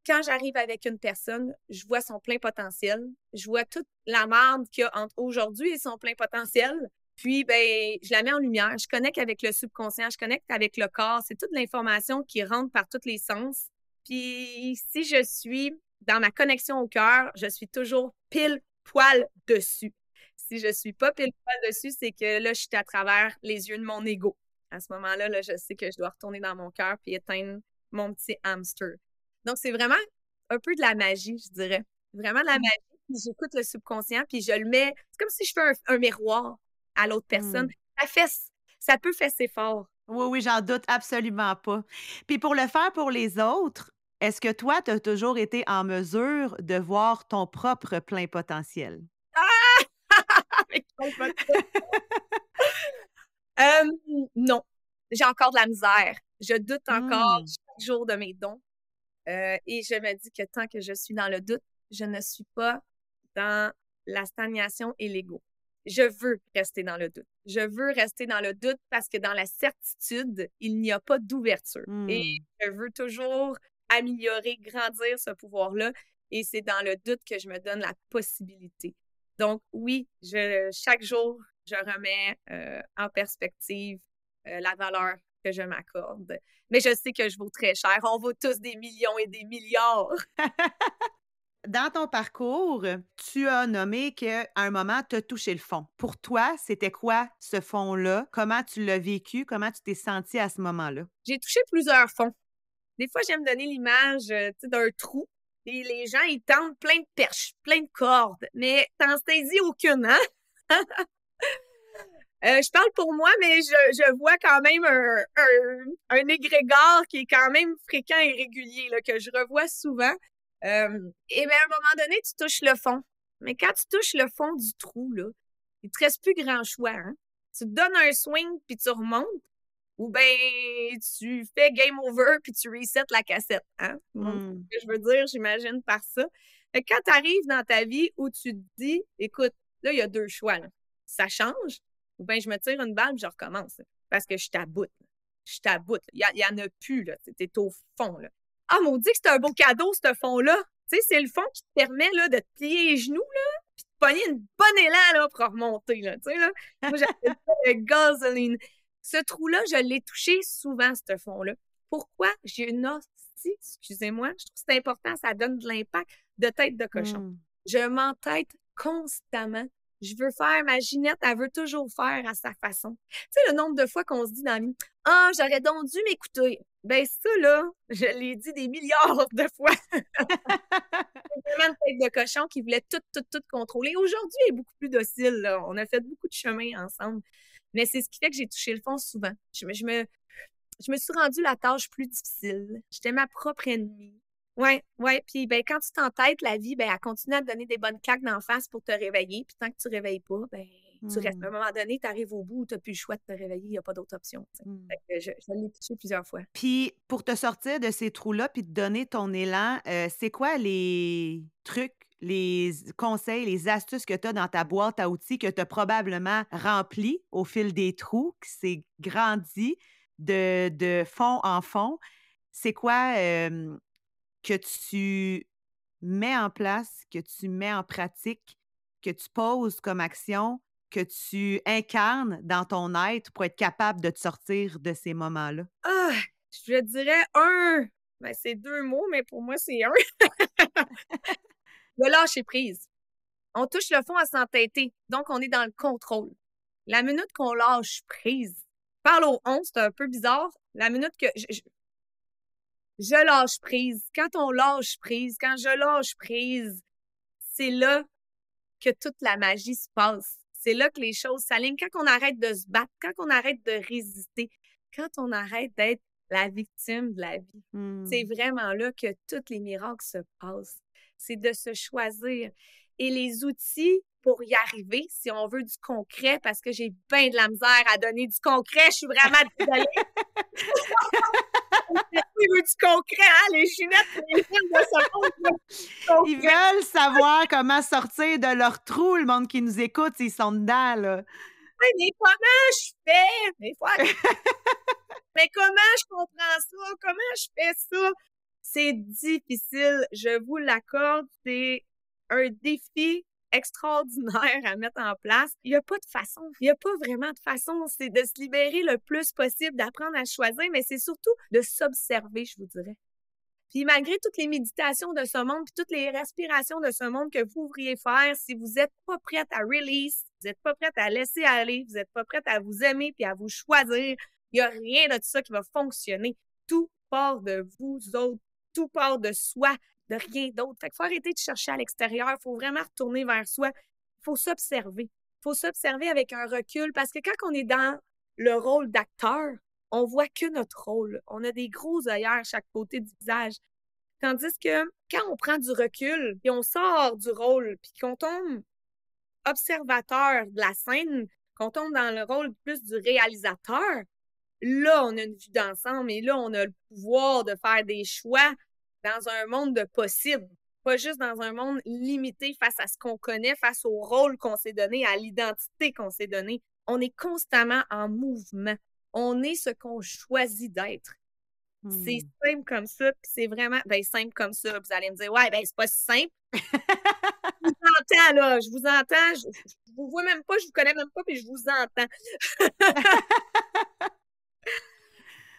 quand j'arrive avec une personne, je vois son plein potentiel, je vois toute la marde qu'il y a entre aujourd'hui et son plein potentiel. Puis, ben, je la mets en lumière. Je connecte avec le subconscient, je connecte avec le corps. C'est toute l'information qui rentre par tous les sens. Puis, si je suis dans ma connexion au cœur, je suis toujours pile poil dessus. si je suis pas pile dessus, c'est que là, je suis à travers les yeux de mon ego. À ce moment-là, là, je sais que je dois retourner dans mon cœur puis éteindre mon petit hamster. Donc, c'est vraiment un peu de la magie, je dirais. Vraiment de la mmh. magie. J'écoute le subconscient, puis je le mets. C'est comme si je fais un, miroir à l'autre personne. Mmh. Ça, fait, ça peut fesser fort. Oui, oui, j'en doute absolument pas. Puis pour le faire pour les autres, est-ce que toi, tu as toujours été en mesure de voir ton propre plein potentiel? Ah! non, j'ai encore de la misère. Je doute encore mmh. chaque jour de mes dons. Euh, et je me dis que tant que je suis dans le doute, je ne suis pas dans la stagnation et l'ego. Je veux rester dans le doute. Je veux rester dans le doute parce que dans la certitude, il n'y a pas d'ouverture. Et mmh. je veux toujours améliorer, grandir ce pouvoir-là. Et c'est dans le doute que je me donne la possibilité. Donc oui, je, chaque jour, je remets euh, en perspective euh, la valeur que je m'accorde. Mais je sais que je vaux très cher. On vaut tous des millions et des milliards. Dans ton parcours, tu as nommé qu'à un moment, tu as touché le fond. Pour toi, c'était quoi ce fond-là? Comment tu l'as vécu? Comment tu t'es senti à ce moment-là? J'ai touché plusieurs fonds. Des fois, j'aime donner l'image euh, d'un trou. Et les gens, ils tentent plein de perches, plein de cordes, mais t'en saisis aucune, hein? Euh, je parle pour moi, mais je, vois quand même un, un, égrégore qui est quand même fréquent et régulier, là, que je revois souvent. Euh, et bien, à un moment donné, tu touches le fond. Mais quand tu touches le fond du trou, là, il te reste plus grand choix. Hein? Tu te donnes un swing puis tu remontes, ou bien tu fais game over puis tu resets la cassette. Hein? Hmm. Ce que je veux dire, j'imagine par ça. quand tu arrives dans ta vie où tu te dis, écoute, là, il y a deux choix. Ça change, ou bien je me tire une balle et je recommence. Parce que je t'aboute. Je t'aboute. Il y, en a plus, là. T'es au fond, là. Ah, maudit que c'est un beau cadeau, ce fond-là. Tu sais, c'est le fond qui te permet, là, de te plier les genoux, là, puis de pogner une bonne élan, là, pour remonter, là. Tu sais, là. Moi, j'appelle ça le gasoline. Ce trou-là, je l'ai touché souvent, ce fond-là. Pourquoi? J'ai une hostie, excusez-moi, je trouve que c'est important, ça donne de l'impact de tête de cochon. Hmm. Je m'entête constamment je veux faire, ma Ginette, elle veut toujours faire à sa façon. Tu sais, le nombre de fois qu'on se dit dans la ah, j'aurais donc dû m'écouter. Ben, ça, là, je l'ai dit des milliards de fois. vraiment une de cochon qui voulait tout, tout, tout contrôler. Aujourd'hui, elle est beaucoup plus docile, là. On a fait beaucoup de chemin ensemble. Mais c'est ce qui fait que j'ai touché le fond souvent. Je me, je me, je me suis rendue la tâche plus difficile. J'étais ma propre ennemie. Oui, oui. Puis ben, quand tu t'entêtes, la vie, ben, elle continue à te donner des bonnes claques d'en face pour te réveiller. Puis tant que tu ne réveilles pas, ben, tu restes. À un mmh. moment donné, tu arrives au bout, tu n'as plus le choix de te réveiller, il n'y a pas d'autre option. Mmh. je, l'ai touché plusieurs fois. Puis pour te sortir de ces trous-là, puis te donner ton élan, euh, c'est quoi les trucs, les conseils, les astuces que tu as dans ta boîte à outils que tu as probablement rempli au fil des trous, qui s'est grandi de, de fond en fond? C'est quoi que tu mets en place, que tu mets en pratique, que tu poses comme action, que tu incarnes dans ton être pour être capable de te sortir de ces moments-là? Ah, je dirais un. Ben, c'est deux mots, mais pour moi, c'est un. le lâcher prise. On touche le fond à s'entêter. Donc, on est dans le contrôle. La minute qu'on lâche prise, parle au on, c'est un peu bizarre. La minute que je lâche prise. Quand on lâche prise, quand je lâche prise, c'est là que toute la magie se passe. C'est là que les choses s'alignent. Quand on arrête de se battre, quand on arrête de résister, quand on arrête d'être la victime de la vie, c'est mmh. vraiment là que tous les miracles se passent. C'est de se choisir. Et les outils pour y arriver, si on veut du concret, parce que j'ai bien de la misère à donner du concret, je suis vraiment désolée. Ils veulent du concret, hein? Les chinettes, les Ils veulent savoir comment sortir de leur trou, le monde qui nous écoute, ils sont dedans, là. mais comment je fais? mais comment je comprends ça? Comment je fais ça? C'est difficile, je vous l'accorde. C'est un défi extraordinaire à mettre en place. Il n'y a pas de façon. Il n'y a pas vraiment de façon. C'est de se libérer le plus possible, d'apprendre à choisir, mais c'est surtout de s'observer, je vous dirais. Puis malgré toutes les méditations de ce monde, puis toutes les respirations de ce monde que vous ouvriez faire, si vous n'êtes pas prête à release, vous n'êtes pas prête à laisser aller, vous n'êtes pas prête à vous aimer puis à vous choisir, il n'y a rien de tout ça qui va fonctionner. Tout part de vous autres, tout part de soi, de rien d'autre. Fait qu'il faut arrêter de chercher à l'extérieur, il faut vraiment retourner vers soi. Il faut s'observer. Il faut s'observer avec un recul parce que quand on est dans le rôle d'acteur, on voit que notre rôle. On a des gros œillères à chaque côté du visage. Tandis que quand on prend du recul, puis on sort du rôle, puis qu'on tombe observateur de la scène, qu'on tombe dans le rôle plus du réalisateur, là, on a une vue d'ensemble et là, on a le pouvoir de faire des choix dans un monde de possibles, pas juste dans un monde limité face à ce qu'on connaît, face au rôle qu'on s'est donné, à l'identité qu'on s'est donné. On est constamment en mouvement. On est ce qu'on choisit d'être. C'est Hmm. simple comme ça, puis c'est vraiment ben, simple comme ça. Vous allez me dire, ouais, ben c'est pas si simple. je vous entends, là, je vous entends, je, je vous vois même pas, je vous connais même pas, puis je vous entends.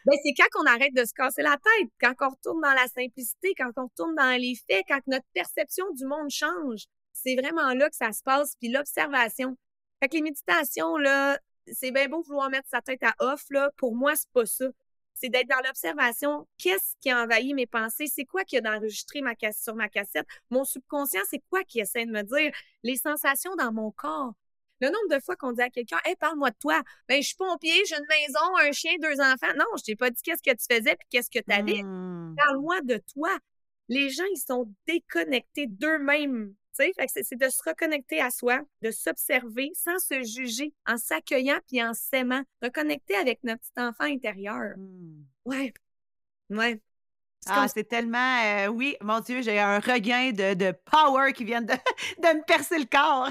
ben, c'est quand on arrête de se casser la tête, quand on retourne dans la simplicité, quand on retourne dans les faits, quand notre perception du monde change. C'est vraiment là que ça se passe, puis l'observation. Fait que les méditations, là, c'est bien beau vouloir mettre sa tête à off, là. Pour moi, c'est pas ça. C'est d'être dans l'observation. Qu'est-ce qui a envahi mes pensées? C'est quoi qui a d'enregistrer ma sur ma cassette? Mon subconscient, c'est quoi qui essaie de me dire? Les sensations dans mon corps. Le nombre de fois qu'on dit à quelqu'un, hey, parle-moi de toi. Ben, je suis pompier, j'ai une maison, un chien, deux enfants. Non, je t'ai pas dit qu'est-ce que tu faisais puis qu'est-ce que tu avais. Hmm. Parle-moi de toi. Les gens, ils sont déconnectés d'eux-mêmes. C'est de se reconnecter à soi, de s'observer sans se juger, en s'accueillant puis en s'aimant. Reconnecter avec notre petit enfant intérieur. Hmm. Ouais. Ouais. Ah, c'est tellement. euh, oui, mon Dieu, j'ai un regain de, de power qui vient de, de me percer le corps.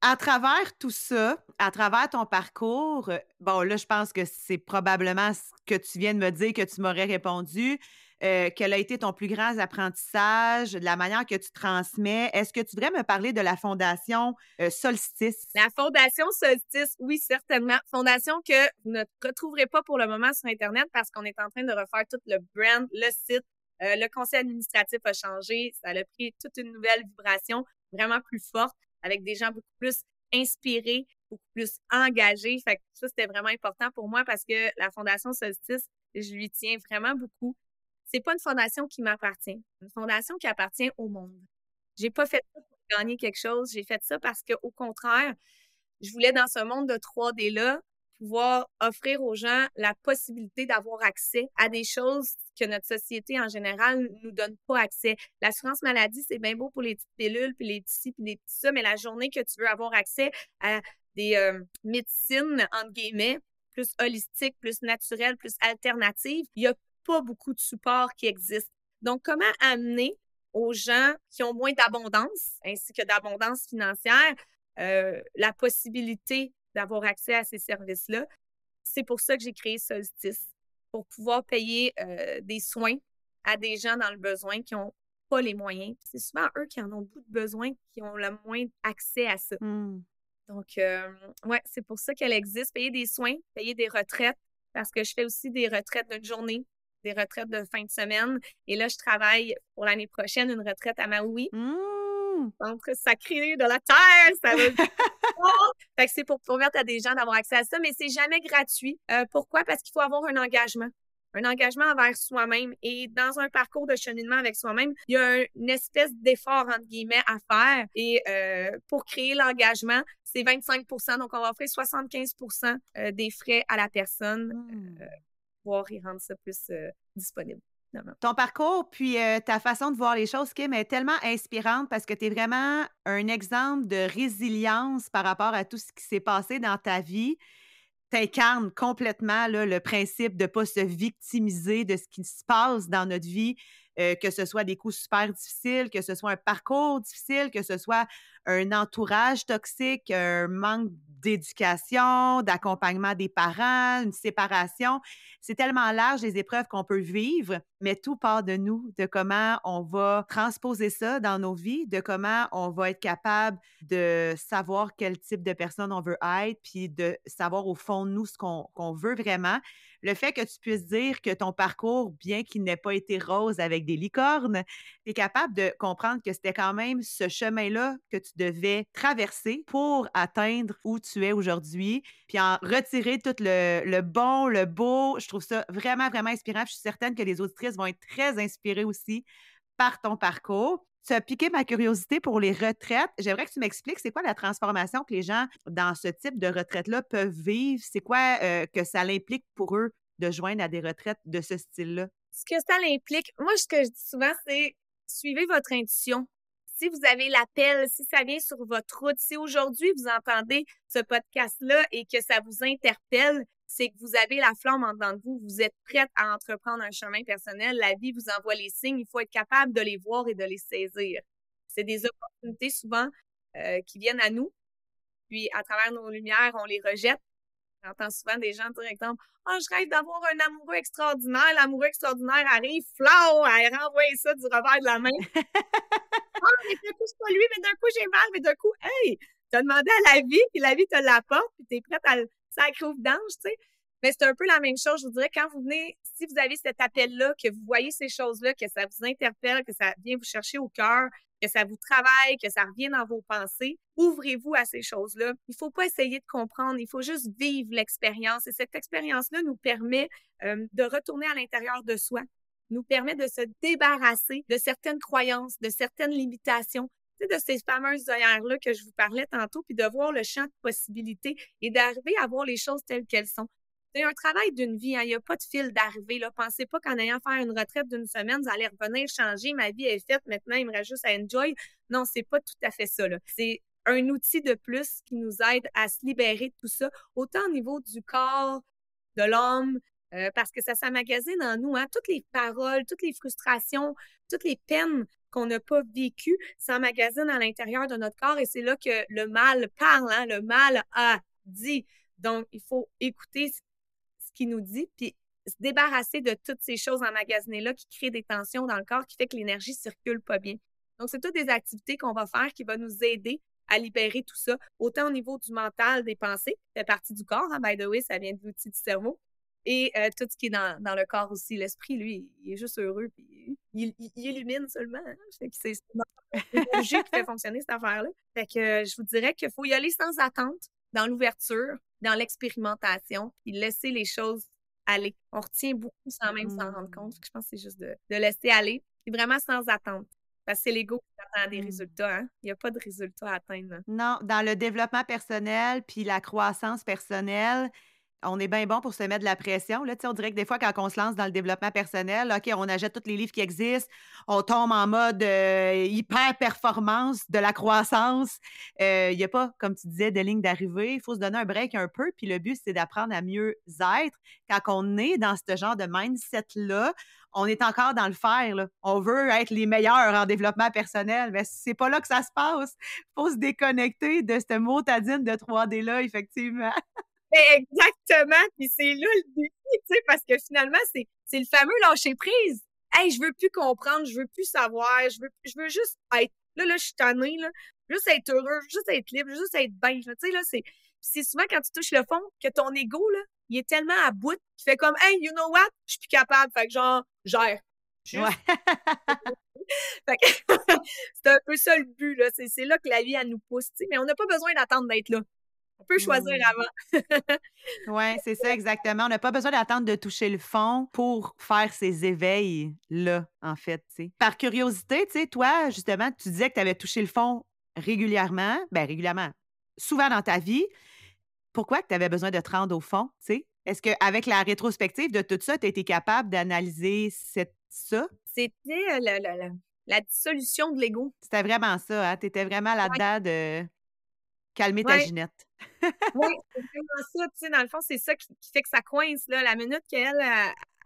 à travers tout ça, à travers ton parcours, euh, bon, là, je pense que c'est probablement ce que tu viens de me dire que tu m'aurais répondu. Euh, quel a été ton plus grand apprentissage, de la manière que tu transmets? Est-ce que tu voudrais me parler de la fondation euh, Solstice? La Fondation Solstice, oui, certainement. Fondation que vous ne retrouverez pas pour le moment sur Internet parce qu'on est en train de refaire tout le brand, le site. Euh, le conseil administratif a changé. Ça a pris toute une nouvelle vibration, vraiment plus forte, avec des gens beaucoup plus inspirés, beaucoup plus engagés. Fait que ça, c'était vraiment important pour moi parce que la Fondation Solstice, je lui tiens vraiment beaucoup. C'est pas une fondation qui m'appartient. Une fondation qui appartient au monde. J'ai pas fait ça pour gagner quelque chose. J'ai fait ça parce que, au contraire, je voulais dans ce monde de 3D-là pouvoir offrir aux gens la possibilité d'avoir accès à des choses que notre société en général nous donne pas accès. L'assurance maladie, c'est bien beau pour les petites pilules, puis les petits puis les petits ça, mais la journée que tu veux avoir accès à des euh, médecines, entre guillemets, plus holistiques, plus naturelles, plus alternatives, il y a pas beaucoup de supports qui existent. Donc, comment amener aux gens qui ont moins d'abondance, ainsi que d'abondance financière, euh, la possibilité d'avoir accès à ces services-là? C'est pour ça que j'ai créé Solstice, pour pouvoir payer euh, des soins à des gens dans le besoin qui n'ont pas les moyens. C'est souvent eux qui en ont beaucoup de besoin, qui ont le moins accès à ça. Hmm. Donc, euh, ouais, c'est pour ça qu'elle existe. Payer des soins, payer des retraites, parce que je fais aussi des retraites d'une journée, des retraites de fin de semaine. Et là, je travaille pour l'année prochaine une retraite à Maui Hmm. entre sacré de la terre, ça veut. Fait que c'est pour permettre à des gens d'avoir accès à ça, mais c'est jamais gratuit. Euh, pourquoi? Parce qu'il faut avoir un engagement. Un engagement envers soi-même. Et dans un parcours de cheminement avec soi-même, il y a un- une espèce d'effort, entre guillemets, à faire. Et euh, pour créer l'engagement, c'est 25 Donc, on va offrir 75 euh, des frais à la personne, pour pouvoir y rendre ça plus euh, disponible. Ton parcours, puis euh, ta façon de voir les choses, Kim, est tellement inspirante parce que tu es vraiment un exemple de résilience par rapport à tout ce qui s'est passé dans ta vie. Tu incarnes complètement le principe de ne pas se victimiser de ce qui se passe dans notre vie, euh, que ce soit des coups super difficiles, que ce soit un parcours difficile, que ce soit un entourage toxique, un manque d'éducation, d'accompagnement des parents, une séparation. C'est tellement large les épreuves qu'on peut vivre, mais tout part de nous, de comment on va transposer ça dans nos vies, de comment on va être capable de savoir quel type de personne on veut être, puis de savoir au fond de nous ce qu'on veut vraiment. Le fait que tu puisses dire que ton parcours, bien qu'il n'ait pas été rose avec des licornes, tu es capable de comprendre que c'était quand même ce chemin-là que tu devais traverser pour atteindre où tu es aujourd'hui, puis en retirer tout le, le bon, le beau. Je trouve ça vraiment, vraiment inspirant. Je suis certaine que les auditrices vont être très inspirées aussi par ton parcours. Tu as piqué ma curiosité pour les retraites. J'aimerais que tu m'expliques c'est quoi la transformation que les gens dans ce type de retraite-là peuvent vivre? C'est quoi euh, que ça implique pour eux de joindre à des retraites de ce style-là? Ce que ça implique, moi, ce que je dis souvent, c'est suivez votre intuition. Si vous avez l'appel, si ça vient sur votre route, si aujourd'hui vous entendez ce podcast-là et que ça vous interpelle, c'est que vous avez la flamme en dedans de vous, vous êtes prête à entreprendre un chemin personnel, la vie vous envoie les signes, il faut être capable de les voir et de les saisir. C'est des opportunités souvent euh, qui viennent à nous, puis à travers nos lumières, on les rejette. J'entends souvent des gens dire, exemple, oh, je rêve d'avoir un amoureux extraordinaire. L'amoureux extraordinaire arrive, flau, elle renvoie ça du revers de la main. oh, mais d'un coup, c'est pas lui, mais d'un coup, j'ai mal, mais d'un coup, hey, t'as demandé à la vie, puis la vie te l'apporte, puis t'es prête à, sacré d'ange, tu sais. Mais c'est un peu la même chose, je vous dirais, quand vous venez, si vous avez cet appel-là, que vous voyez ces choses-là, que ça vous interpelle, que ça vient vous chercher au cœur, que ça vous travaille, que ça revient dans vos pensées, ouvrez-vous à ces choses-là. Il faut pas essayer de comprendre, il faut juste vivre l'expérience. Et cette expérience-là nous permet euh, de retourner à l'intérieur de soi, nous permet de se débarrasser de certaines croyances, de certaines limitations, de ces fameuses œillères-là que je vous parlais tantôt, puis de voir le champ de possibilités et d'arriver à voir les choses telles qu'elles sont. C'est un travail d'une vie, hein. il n'y a pas de fil d'arrivée. Pensez pas qu'en ayant fait une retraite d'une semaine, vous allez revenir changer, ma vie est faite, maintenant il me reste juste à enjoy. Non, c'est pas tout à fait ça. C'est un outil de plus qui nous aide à se libérer de tout ça, autant au niveau du corps, de l'homme, euh, parce que ça s'amagasine en nous, hein? toutes les paroles, toutes les frustrations, toutes les peines qu'on n'a pas vécu s'emmagasinent à l'intérieur de notre corps et c'est là que le mal parle, hein? le mal a dit. Donc, il faut écouter ce qu'il nous dit, puis se débarrasser de toutes ces choses emmagasinées-là qui créent des tensions dans le corps, qui fait que l'énergie circule pas bien. Donc, c'est toutes des activités qu'on va faire qui vont nous aider à libérer tout ça, autant au niveau du mental, des pensées, fait partie du corps, hein, by the way, ça vient de l'outil du cerveau, et euh, tout ce qui est dans, le corps aussi. L'esprit, lui, il est juste heureux, puis il, illumine seulement. Hein. C'est l'énergie qui fait fonctionner cette affaire-là. Fait que euh, je vous dirais qu'il faut y aller sans attente, dans l'ouverture, dans l'expérimentation, puis laisser les choses aller. On retient beaucoup sans même s'en rendre compte. Je pense que c'est juste de, laisser aller, puis vraiment sans attente. Parce que c'est l'ego qui attend des mmh. résultats. Hein. Il n'y a pas de résultats à atteindre. Non, dans le développement personnel puis la croissance personnelle, on est bien bon pour se mettre de la pression. Là. On dirait que des fois, quand on se lance dans le développement personnel, OK, on achète tous les livres qui existent, on tombe en mode euh, hyper performance, de la croissance. Il euh, n'y a pas, comme tu disais, de ligne d'arrivée. Il faut se donner un break un peu. Puis le but, c'est d'apprendre à mieux être. Quand on est dans ce genre de mindset-là, on est encore dans le faire. On veut être les meilleurs en développement personnel, mais c'est pas là que ça se passe. Il faut se déconnecter de cette motadine de 3D-là, effectivement. Exactement. Puis c'est là le défi, tu sais, parce que finalement, c'est, c'est le fameux lâcher prise. Hey, je veux plus comprendre, je veux plus savoir, je veux, je veux juste être. Là, là, je suis tannée, là. Juste être heureux, juste être libre, juste être bien. Tu sais, là, c'est, c'est souvent quand tu touches le fond que ton ego, là, il est tellement à bout qu'il fait comme, hey, you know what? Je suis plus capable. Fait que genre, gère. Ouais. fait que c'est un peu ça le but, là. C'est, c'est là que la vie, elle nous pousse, tu sais. Mais on n'a pas besoin d'attendre d'être là. On peut choisir mmh. avant. oui, c'est ça exactement. On n'a pas besoin d'attendre de toucher le fond pour faire ces éveils-là, en fait. Par curiosité, tu sais, toi, justement, tu disais que tu avais touché le fond régulièrement, ben régulièrement, souvent dans ta vie. Pourquoi tu avais besoin de te rendre au fond, tu sais? Est-ce qu'avec la rétrospective de tout ça, tu étais capable d'analyser ça? C'était euh, la, dissolution de l'ego. C'était vraiment ça, hein? Tu étais vraiment là-dedans de calmer ta ginette. oui, c'est vraiment ça. Tu sais, dans le fond, c'est ça qui, fait que ça coince. Là. La minute qu'elle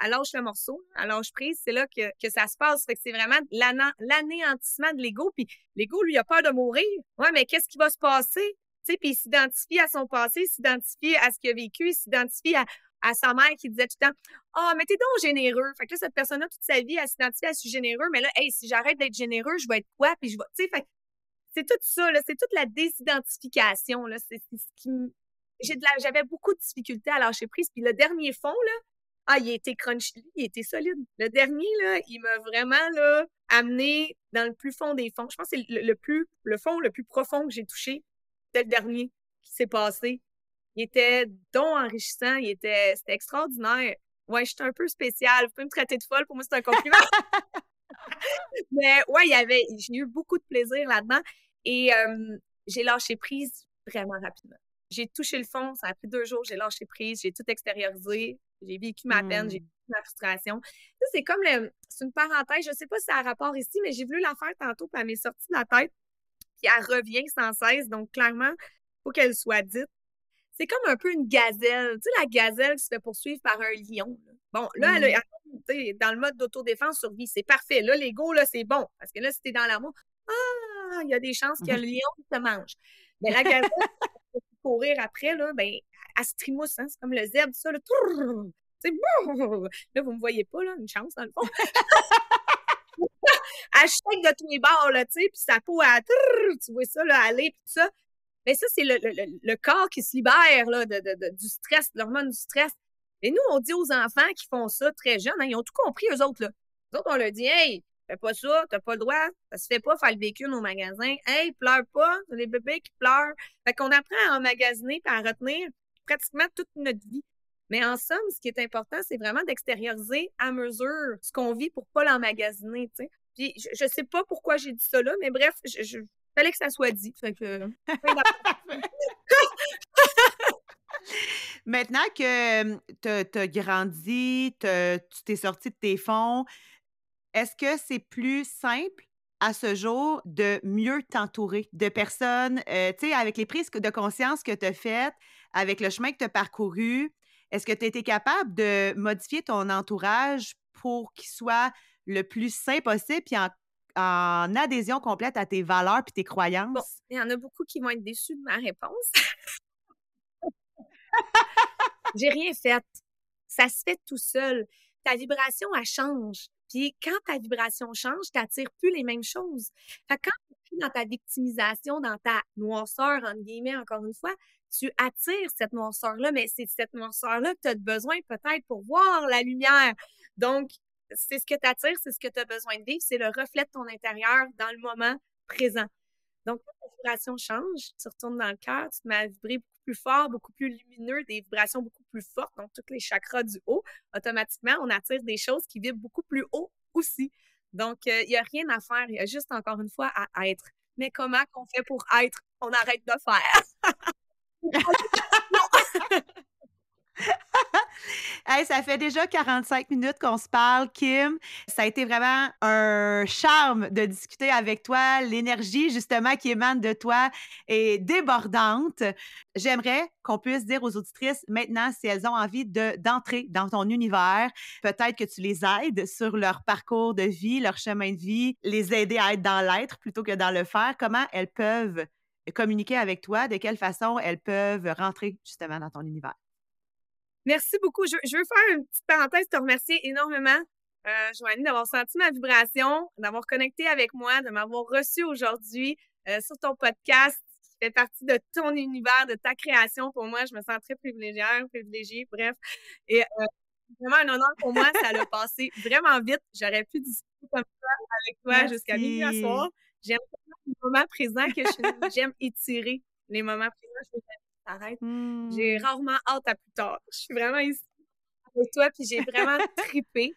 elle, lâche le morceau, elle lâche prise, c'est là que, que, ça se passe. Fait que c'est vraiment l'anéantissement de l'ego. Puis l'ego, lui, a peur de mourir. Ouais, mais qu'est-ce qui va se passer? Tu sais, puis il s'identifie à son passé, il s'identifie à ce qu'il a vécu, il s'identifie à, à sa mère qui disait tout le temps Ah, oh, mais t'es donc généreux. Fait que là, cette personne-là, toute sa vie, elle s'identifie à ce généreux, mais là, hey, si j'arrête d'être généreux, je vais être quoi? Puis je vais. Tu sais, fait c'est tout ça, c'est toute la désidentification. C'est, ce qui j'avais beaucoup de difficultés à lâcher prise. Puis le dernier fond, là, Ah, il était crunchy, il était solide. Le dernier, là, il m'a vraiment là, amené dans le plus fond des fonds. Je pense que c'est le, plus, le fond le plus profond que j'ai touché. C'était le dernier qui s'est passé. Il était donc enrichissant, il était, c'était extraordinaire. Ouais, j'étais un peu spéciale. Vous pouvez me traiter de folle, pour moi, c'est un compliment. Mais ouais, il y avait, j'ai eu beaucoup de plaisir là-dedans et j'ai lâché prise vraiment rapidement. J'ai touché le fond, ça a pris deux jours, j'ai lâché prise, j'ai tout extériorisé, j'ai vécu ma peine, j'ai mmh. vécu ma frustration. c'est comme le, c'est une parenthèse, je sais pas si ça a rapport ici, mais j'ai voulu la faire tantôt, puis elle m'est sortie de la tête, puis elle revient sans cesse, donc clairement, il faut qu'elle soit dite. C'est comme un peu une gazelle, tu sais, la gazelle qui se fait poursuivre par un lion. Bon, là, elle, mmh. Dans le mode d'autodéfense, survie, c'est parfait. Là, l'ego, là, c'est bon, parce que là, si t'es dans l'amour, ah, il y a des chances que le lion te mange. Mais la gazelle, courir après, là, ben, elle se trimousse, hein, c'est comme le zèbre, ça, là, là, vous me voyez pas, là, une chance, dans le fond. elle shake de tous les bords, là, tu sais, puis sa peau, elle, tu vois ça, là, aller, puis tout ça. Mais ça, c'est le, le, le, corps qui se libère, là, de, de, du stress, l'hormone du stress. Et nous, on dit aux enfants qui font ça très jeunes, hein, ils ont tout compris, eux autres, là. Eux autres, on leur dit, hey, Fais pas ça, t'as pas le droit, ça se fait pas faire le bacon au magasin. Hey, pleure pas, les bébés qui pleurent. Fait qu'on apprend à emmagasiner et à retenir pratiquement toute notre vie. Mais en somme, ce qui est important, c'est vraiment d'extérioriser à mesure ce qu'on vit pour pas l'emmagasiner, tu sais. Puis je, sais pas pourquoi j'ai dit ça là, mais bref, je, je fallait que ça soit dit. Fait que... Maintenant que tu as grandi, tu t'es sorti de tes fonds, est-ce que c'est plus simple à ce jour de mieux t'entourer de personnes, euh, tu sais, avec les prises de conscience que tu as faites, avec le chemin que tu as parcouru, est-ce que tu as été capable de modifier ton entourage pour qu'il soit le plus sain possible puis en, adhésion complète à tes valeurs puis tes croyances? Bon, il y en a beaucoup qui vont être déçus de ma réponse. J'ai rien fait. Ça se fait tout seul. Ta vibration, elle change. Puis quand ta vibration change, tu n'attires plus les mêmes choses. Fait quand tu es dans ta victimisation, dans ta noirceur, entre guillemets, encore une fois, tu attires cette noirceur-là, mais c'est cette noirceur-là que tu as besoin peut-être pour voir la lumière. Donc, c'est ce que tu attires, c'est ce que tu as besoin de vivre, c'est le reflet de ton intérieur dans le moment présent. Donc, quand ta vibration change, tu retournes dans le cœur, tu te mets à vibrer beaucoup plus fort, beaucoup plus lumineux, des vibrations beaucoup plus fortes, donc tous les chakras du haut, automatiquement, on attire des choses qui vibrent beaucoup plus haut aussi. Donc, euh, il n'y a rien à faire, il y a juste encore une fois à être. Mais comment qu'on fait pour être? On arrête de faire. hey, ça fait déjà 45 minutes qu'on se parle, Kim. Ça a été vraiment un charme de discuter avec toi. L'énergie, justement, qui émane de toi est débordante. J'aimerais qu'on puisse dire aux auditrices maintenant si elles ont envie d'entrer dans ton univers. Peut-être que tu les aides sur leur parcours de vie, leur chemin de vie, les aider à être dans l'être plutôt que dans le faire. Comment elles peuvent communiquer avec toi? De quelle façon elles peuvent rentrer justement dans ton univers? Merci beaucoup. Je, veux faire une petite parenthèse, te remercier énormément, euh, Joanie, d'avoir senti ma vibration, d'avoir connecté avec moi, de m'avoir reçu aujourd'hui euh, sur ton podcast qui fait partie de ton univers, de ta création. Pour moi, je me sens très privilégiée, privilégiée, bref. Et euh, vraiment un honneur pour moi. Ça l'a passé vraiment vite. J'aurais pu discuter comme ça avec toi jusqu'à minuit à soir. J'aime les moments présents que j'aime étirer les moments présents arrête. J'ai mmh. rarement hâte à plus tard. Je suis vraiment ici avec toi, puis j'ai vraiment tripé.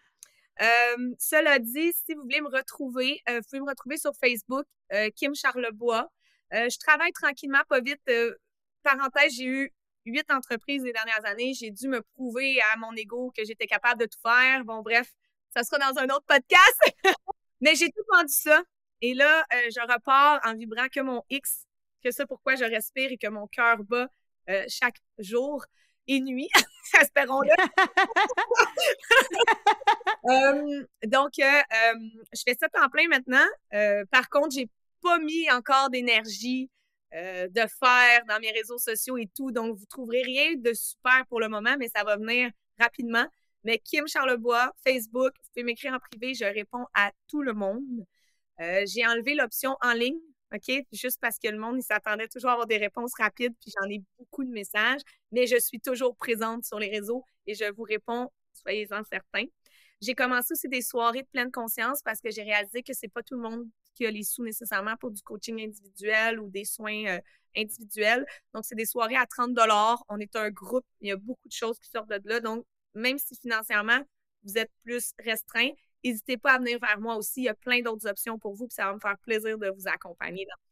cela dit, si vous voulez me retrouver, euh, vous pouvez me retrouver sur Facebook, euh, Kim Charlebois. Euh, je travaille tranquillement, pas vite. parenthèse, j'ai eu huit entreprises les dernières années. J'ai dû me prouver à mon ego que j'étais capable de tout faire. Bon, bref, ça sera dans un autre podcast. Mais j'ai tout vendu ça. Et là, je repars en vibrant que mon X, que ça pourquoi je respire et que mon cœur bat euh, chaque jour et nuit, espérons-le. Euh, donc, euh, je fais ça en plein maintenant. par contre, j'ai pas mis encore d'énergie de faire dans mes réseaux sociaux et tout. Donc, vous trouverez rien de super pour le moment, mais ça va venir rapidement. Mais Kim Charlebois, Facebook, vous pouvez m'écrire en privé, je réponds à tout le monde. j'ai enlevé l'option en ligne OK? Juste parce que le monde, s'attendait toujours à avoir des réponses rapides, puis j'en ai beaucoup de messages, mais je suis toujours présente sur les réseaux et je vous réponds soyez-en certains. J'ai commencé aussi des soirées de pleine conscience parce que j'ai réalisé que c'est pas tout le monde qui a les sous nécessairement pour du coaching individuel ou des soins euh, individuels. Donc, c'est des soirées à 30 On est un groupe. Il y a beaucoup de choses qui sortent de là. Donc, même si financièrement, vous êtes plus restreint, n'hésitez pas à venir vers moi aussi. Il y a plein d'autres options pour vous, puis ça va me faire plaisir de vous accompagner dans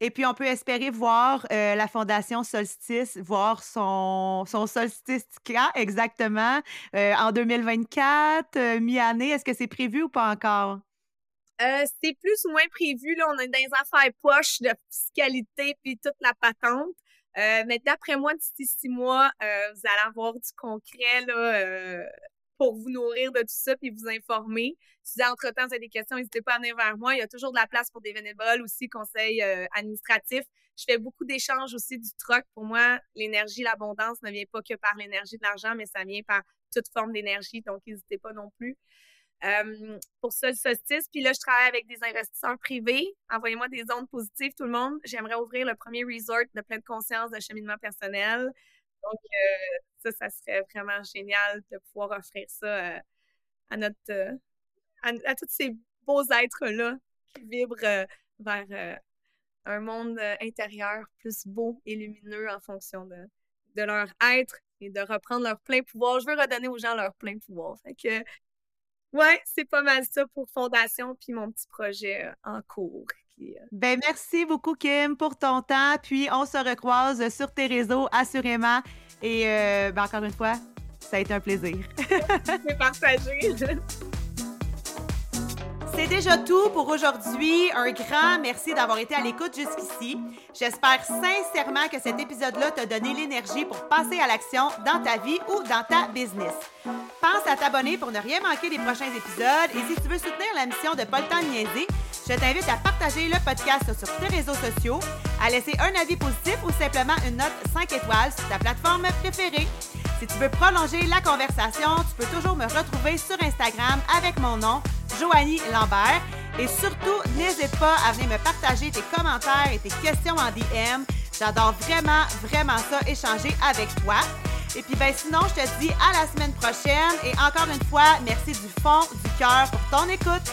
et puis, on peut espérer voir euh, la Fondation Solstice, voir son, son solstice exactement euh, en 2024, euh, mi-année. Est-ce que c'est prévu ou pas encore? c'est plus ou moins prévu. Là, on est dans les affaires poches de fiscalité puis toute la patente. mais d'après moi, d'ici six mois, vous allez avoir du concret là, pour vous nourrir de tout ça puis vous informer. Si entre-temps vous avez des questions, n'hésitez pas à venir vers moi. Il y a toujours de la place pour des bénévoles aussi, conseils euh, administratifs. Je fais beaucoup d'échanges aussi du troc. Pour moi, l'énergie, l'abondance ne vient pas que par l'énergie de l'argent, mais ça vient par toute forme d'énergie. Donc, n'hésitez pas non plus. Euh, pour ça, le solstice. Puis là, je travaille avec des investisseurs privés. Envoyez-moi des ondes positives, tout le monde. J'aimerais ouvrir le premier resort de pleine conscience de cheminement personnel. Donc, euh, ça, ça serait vraiment génial de pouvoir offrir ça euh, à, notre euh, à, tous ces beaux êtres-là qui vibrent vers un monde intérieur plus beau et lumineux en fonction de, de leur être et de reprendre leur plein pouvoir. Je veux redonner aux gens leur plein pouvoir. Fait que ouais, c'est pas mal ça pour Fondation puis mon petit projet en cours. Ben merci beaucoup Kim pour ton temps. Puis on se recroise sur tes réseaux assurément. Et euh, ben, encore une fois, ça a été un plaisir. C'est partagé. C'est déjà tout pour aujourd'hui. Un grand merci d'avoir été à l'écoute jusqu'ici. J'espère sincèrement que cet épisode-là t'a donné l'énergie pour passer à l'action dans ta vie ou dans ta business. Pense à t'abonner pour ne rien manquer des prochains épisodes et si tu veux soutenir la mission de Pas le temps de niaiser, je t'invite à partager le podcast sur tes réseaux sociaux, à laisser un avis positif ou simplement une note 5 étoiles sur ta plateforme préférée. Si tu veux prolonger la conversation, tu peux toujours me retrouver sur Instagram avec mon nom, Joanie Lambert. Et surtout, n'hésite pas à venir me partager tes commentaires et tes questions en DM. J'adore vraiment, vraiment ça, échanger avec toi. Et puis, ben, sinon, je te dis à la semaine prochaine. Et encore une fois, merci du fond du cœur pour ton écoute.